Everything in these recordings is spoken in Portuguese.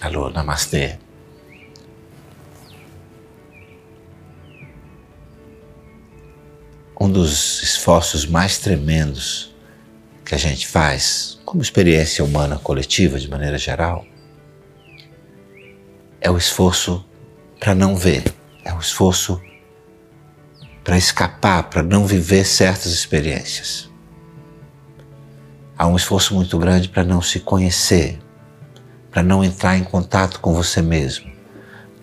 Alô, namastê. Um dos esforços mais tremendos que a gente faz, como experiência humana coletiva de maneira geral, é o esforço para não ver, é o esforço para escapar, para não viver certas experiências. Há um esforço muito grande para não se conhecer, para não entrar em contato com você mesmo.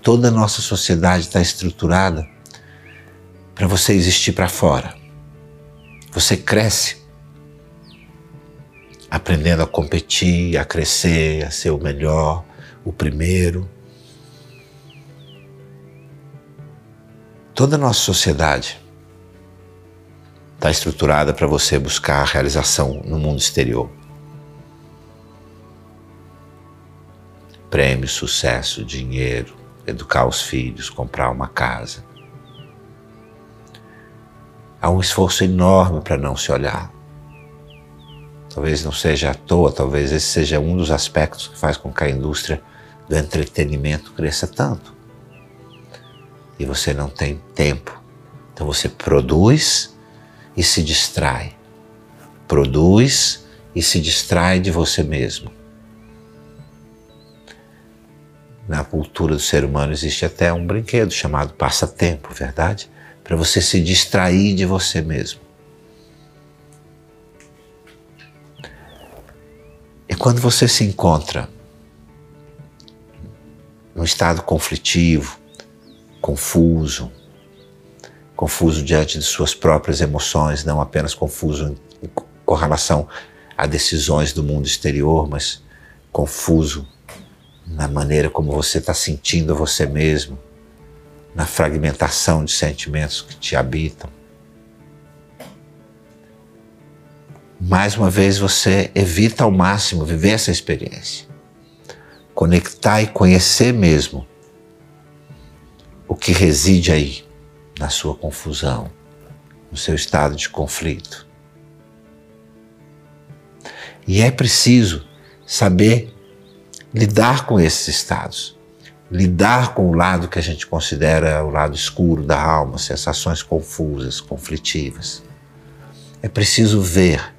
Toda a nossa sociedade está estruturada para você existir para fora. Você cresce aprendendo a competir, a crescer, a ser o melhor, o primeiro. Toda a nossa sociedade está estruturada para você buscar a realização no mundo exterior. Prêmio, sucesso, dinheiro, educar os filhos, comprar uma casa. Há um esforço enorme para não se olhar. Talvez não seja à toa, talvez esse seja um dos aspectos que faz com que a indústria do entretenimento cresça tanto. E você não tem tempo. Então você produz e se distrai. Produz e se distrai de você mesmo na cultura do ser humano existe até um brinquedo chamado passatempo, verdade? Para você se distrair de você mesmo. E quando você se encontra num estado conflitivo, confuso, confuso diante de suas próprias emoções, não apenas confuso com relação a decisões do mundo exterior, mas confuso na maneira como você está sentindo você mesmo, na fragmentação de sentimentos que te habitam. Mais uma vez você evita ao máximo viver essa experiência, conectar e conhecer mesmo o que reside aí na sua confusão, no seu estado de conflito. E é preciso saber lidar com esses estados, lidar com o lado que a gente considera o lado escuro da alma, sensações confusas, conflitivas. É preciso ver.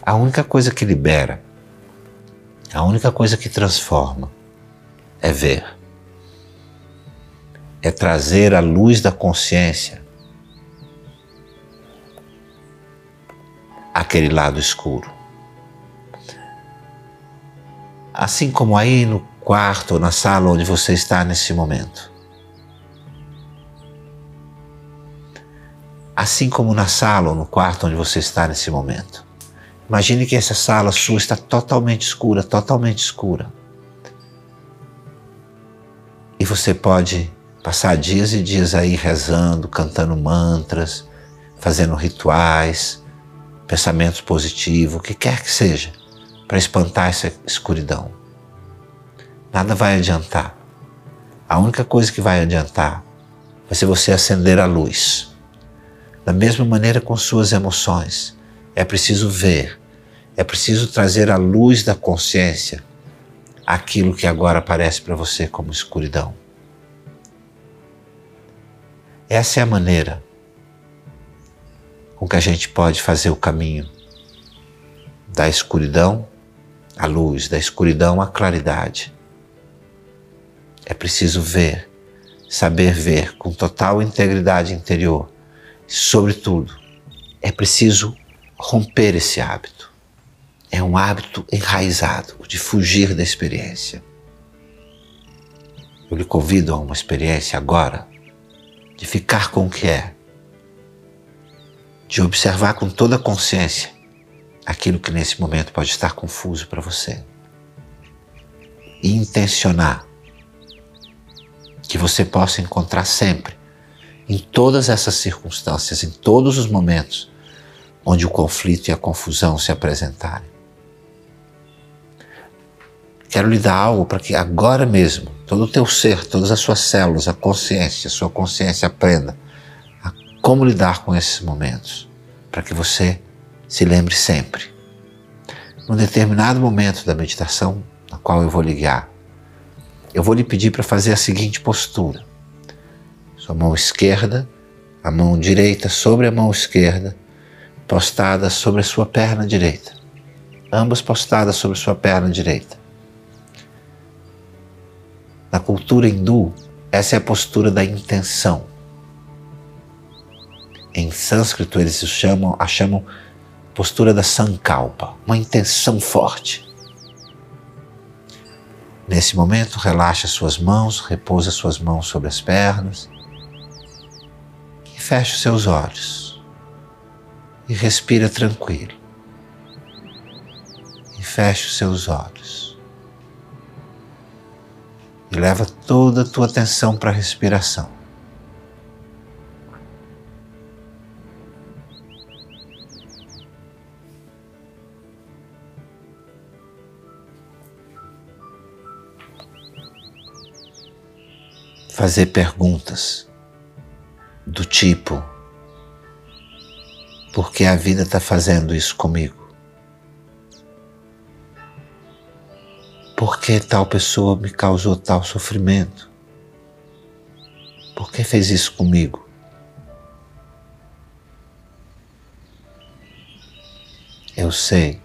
A única coisa que libera, a única coisa que transforma é ver. É trazer a luz da consciência aquele lado escuro. Assim como aí no quarto ou na sala onde você está nesse momento. Assim como na sala ou no quarto onde você está nesse momento. Imagine que essa sala sua está totalmente escura, totalmente escura. E você pode passar dias e dias aí rezando, cantando mantras, fazendo rituais, pensamentos positivos, o que quer que seja para espantar essa escuridão. Nada vai adiantar. A única coisa que vai adiantar vai ser você acender a luz. Da mesma maneira com suas emoções, é preciso ver, é preciso trazer a luz da consciência aquilo que agora aparece para você como escuridão. Essa é a maneira com que a gente pode fazer o caminho da escuridão a luz, da escuridão à claridade. É preciso ver, saber ver com total integridade interior. Sobretudo, é preciso romper esse hábito. É um hábito enraizado de fugir da experiência. Eu lhe convido a uma experiência agora de ficar com o que é, de observar com toda a consciência aquilo que nesse momento pode estar confuso para você. E intencionar que você possa encontrar sempre, em todas essas circunstâncias, em todos os momentos, onde o conflito e a confusão se apresentarem. Quero lhe dar algo para que agora mesmo, todo o teu ser, todas as suas células, a consciência, a sua consciência aprenda a como lidar com esses momentos, para que você se lembre sempre. num determinado momento da meditação, na qual eu vou lhe guiar, eu vou lhe pedir para fazer a seguinte postura. Sua mão esquerda, a mão direita sobre a mão esquerda, postada sobre a sua perna direita. Ambas postadas sobre sua perna direita. Na cultura hindu, essa é a postura da intenção. Em sânscrito, eles chamam, a chamam postura da sankalpa, uma intenção forte. Nesse momento, relaxa suas mãos, repousa suas mãos sobre as pernas e feche os seus olhos. E respira tranquilo. E feche os seus olhos. E leva toda a tua atenção para a respiração. Fazer perguntas do tipo: por que a vida está fazendo isso comigo? Por que tal pessoa me causou tal sofrimento? Por que fez isso comigo? Eu sei.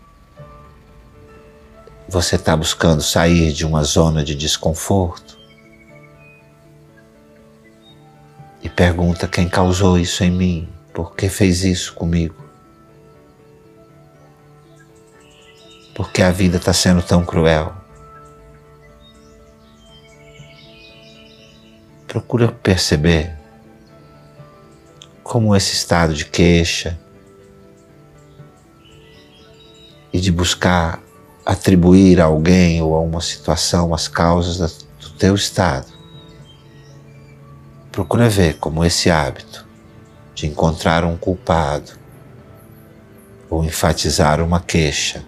Você está buscando sair de uma zona de desconforto e pergunta quem causou isso em mim, por que fez isso comigo. Por que a vida está sendo tão cruel? Procura perceber como esse estado de queixa e de buscar atribuir a alguém ou a uma situação as causas do teu estado Procura ver como esse hábito de encontrar um culpado ou enfatizar uma queixa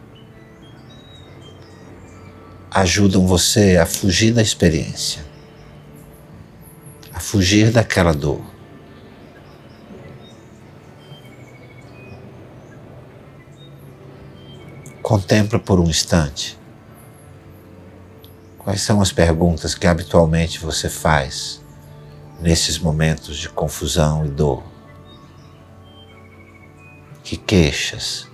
ajudam você a fugir da experiência, a fugir daquela dor. Contempla por um instante quais são as perguntas que habitualmente você faz nesses momentos de confusão e dor? Que queixas,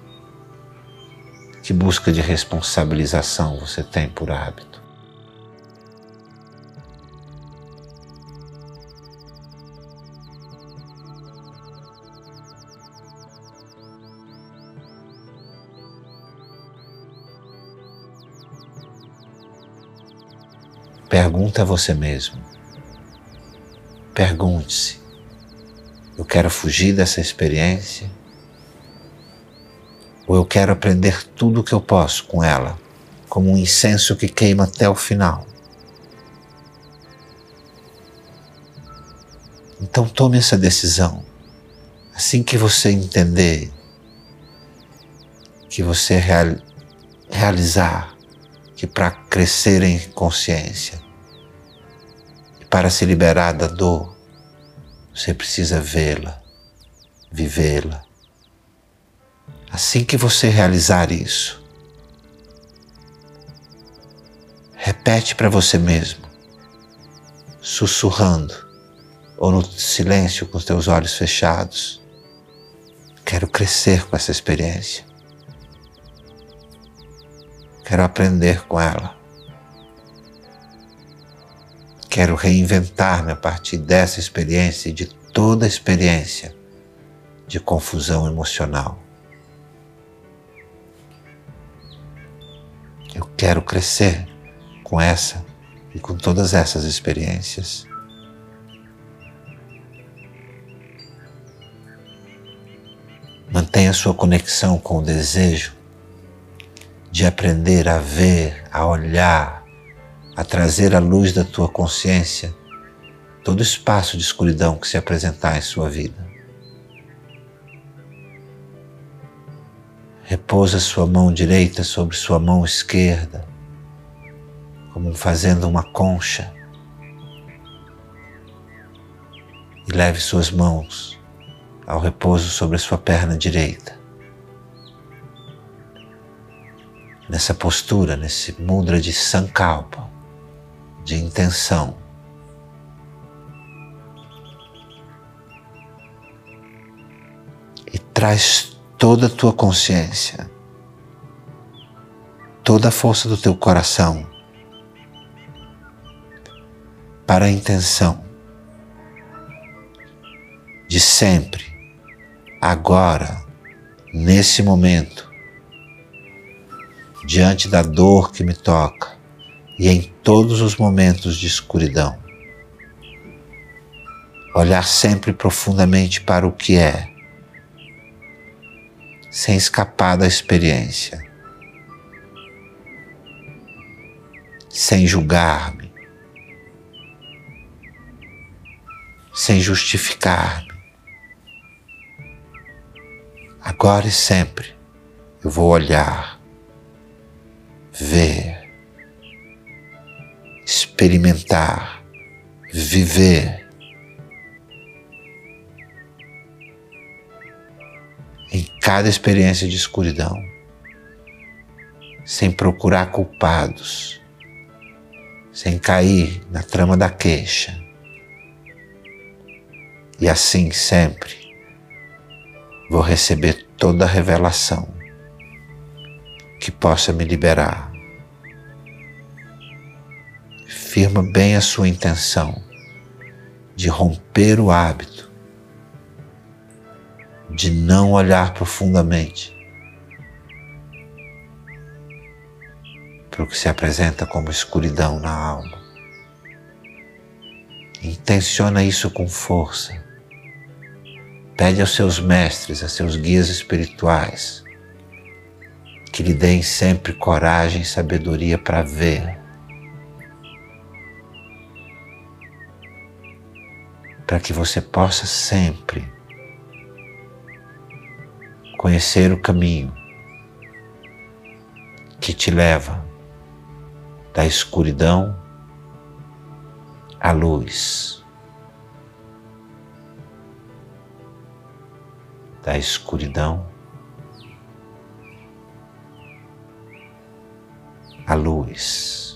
que busca de responsabilização você tem por hábito? Pergunta a você mesmo Pergunte-se: eu quero fugir dessa experiência? Ou eu quero aprender tudo o que eu posso com ela, como um incenso que queima até o final? Então tome essa decisão. Assim que você entender que você real, realizar que para crescer em consciência para se liberar da dor, você precisa vê-la, vivê-la. Assim que você realizar isso, repete para você mesmo, sussurrando ou no silêncio com os teus olhos fechados. Quero crescer com essa experiência. Quero aprender com ela. Quero reinventar-me a partir dessa experiência e de toda experiência de confusão emocional. Eu quero crescer com essa e com todas essas experiências. Mantenha sua conexão com o desejo de aprender a ver, a olhar, a trazer à luz da tua consciência todo espaço de escuridão que se apresentar em sua vida. Repousa sua mão direita sobre sua mão esquerda, como fazendo uma concha, e leve suas mãos ao repouso sobre a sua perna direita. nessa postura, nesse mudra de sankalpa, de intenção. E traz toda a tua consciência, toda a força do teu coração para a intenção de sempre, agora, nesse momento, diante da dor que me toca e em todos os momentos de escuridão. Olhar sempre profundamente para o que é, sem escapar da experiência, sem julgar-me, sem justificar-me. Agora e sempre eu vou olhar, ver, experimentar, viver. Em cada experiência de escuridão, sem procurar culpados, sem cair na trama da queixa, e assim sempre vou receber toda a revelação que possa me liberar. Firma bem a sua intenção de romper o hábito de não olhar profundamente para o que se apresenta como escuridão na alma. Intenciona isso com força Pede aos seus mestres, a seus guias espirituais, que lhe deem sempre coragem e sabedoria para ver, para que você possa sempre conhecer o caminho que te leva da escuridão à luz. da escuridão à luz.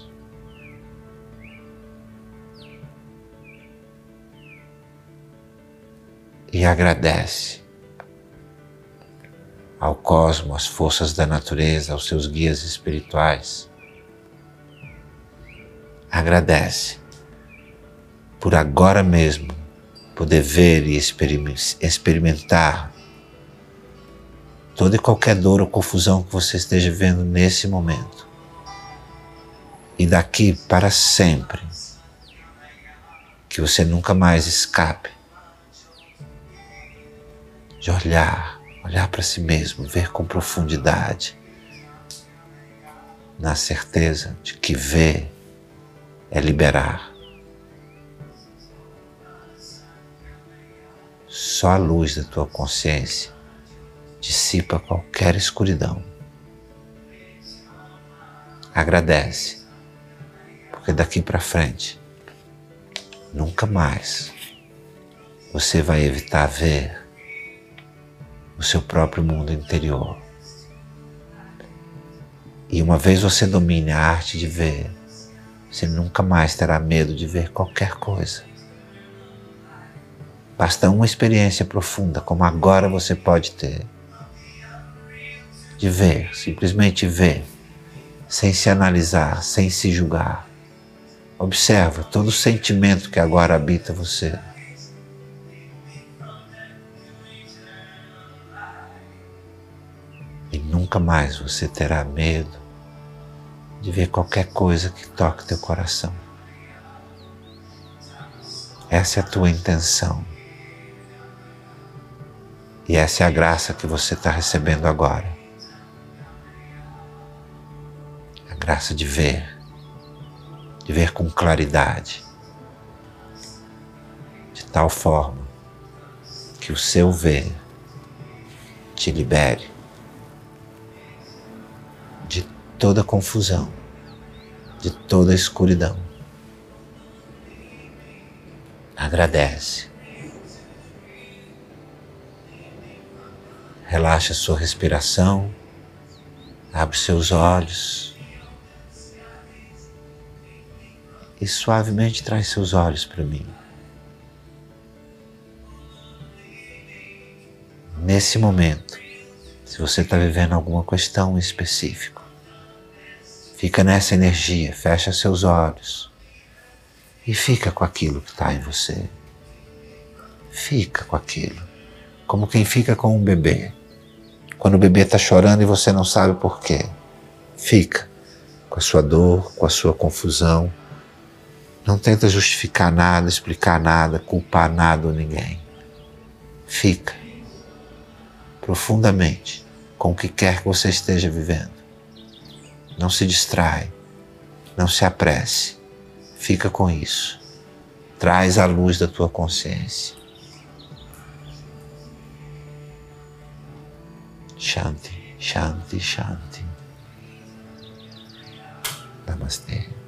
E agradece ao cosmos, às forças da natureza, aos seus guias espirituais. Agradece por agora mesmo poder ver e experimentar toda e qualquer dor ou confusão que você esteja vendo nesse momento. E daqui para sempre, que você nunca mais escape de olhar, olhar para si mesmo, ver com profundidade, na certeza de que ver é liberar. Só a luz da tua consciência dissipa qualquer escuridão. Agradece, porque daqui para frente, nunca mais você vai evitar ver o seu próprio mundo interior. E uma vez você domine a arte de ver, você nunca mais terá medo de ver qualquer coisa. Basta uma experiência profunda, como agora você pode ter de ver, simplesmente ver, sem se analisar, sem se julgar. Observa todo o sentimento que agora habita você. Nunca mais você terá medo de ver qualquer coisa que toque teu coração. Essa é a tua intenção. E essa é a graça que você está recebendo agora. graça de ver, de ver com claridade, de tal forma que o seu ver te libere toda confusão, de toda escuridão. Agradece. Relaxa sua respiração Abre seus olhos e suavemente traz seus olhos para mim. Nesse momento, se você está vivendo alguma questão específica, fica nessa energia, fecha seus olhos e fica com aquilo que está em você. Fica com aquilo, como quem fica com um bebê. Quando o bebê está chorando e você não sabe por quê, fica com a sua dor, com a sua confusão. Não tenta justificar nada, explicar nada, culpar nada ou ninguém. Fica profundamente com o que quer que você esteja vivendo. Não se distrai, não se apresse, fica com isso. Traz a luz da tua consciência. Shanti, Shanti, Shanti. Namastê.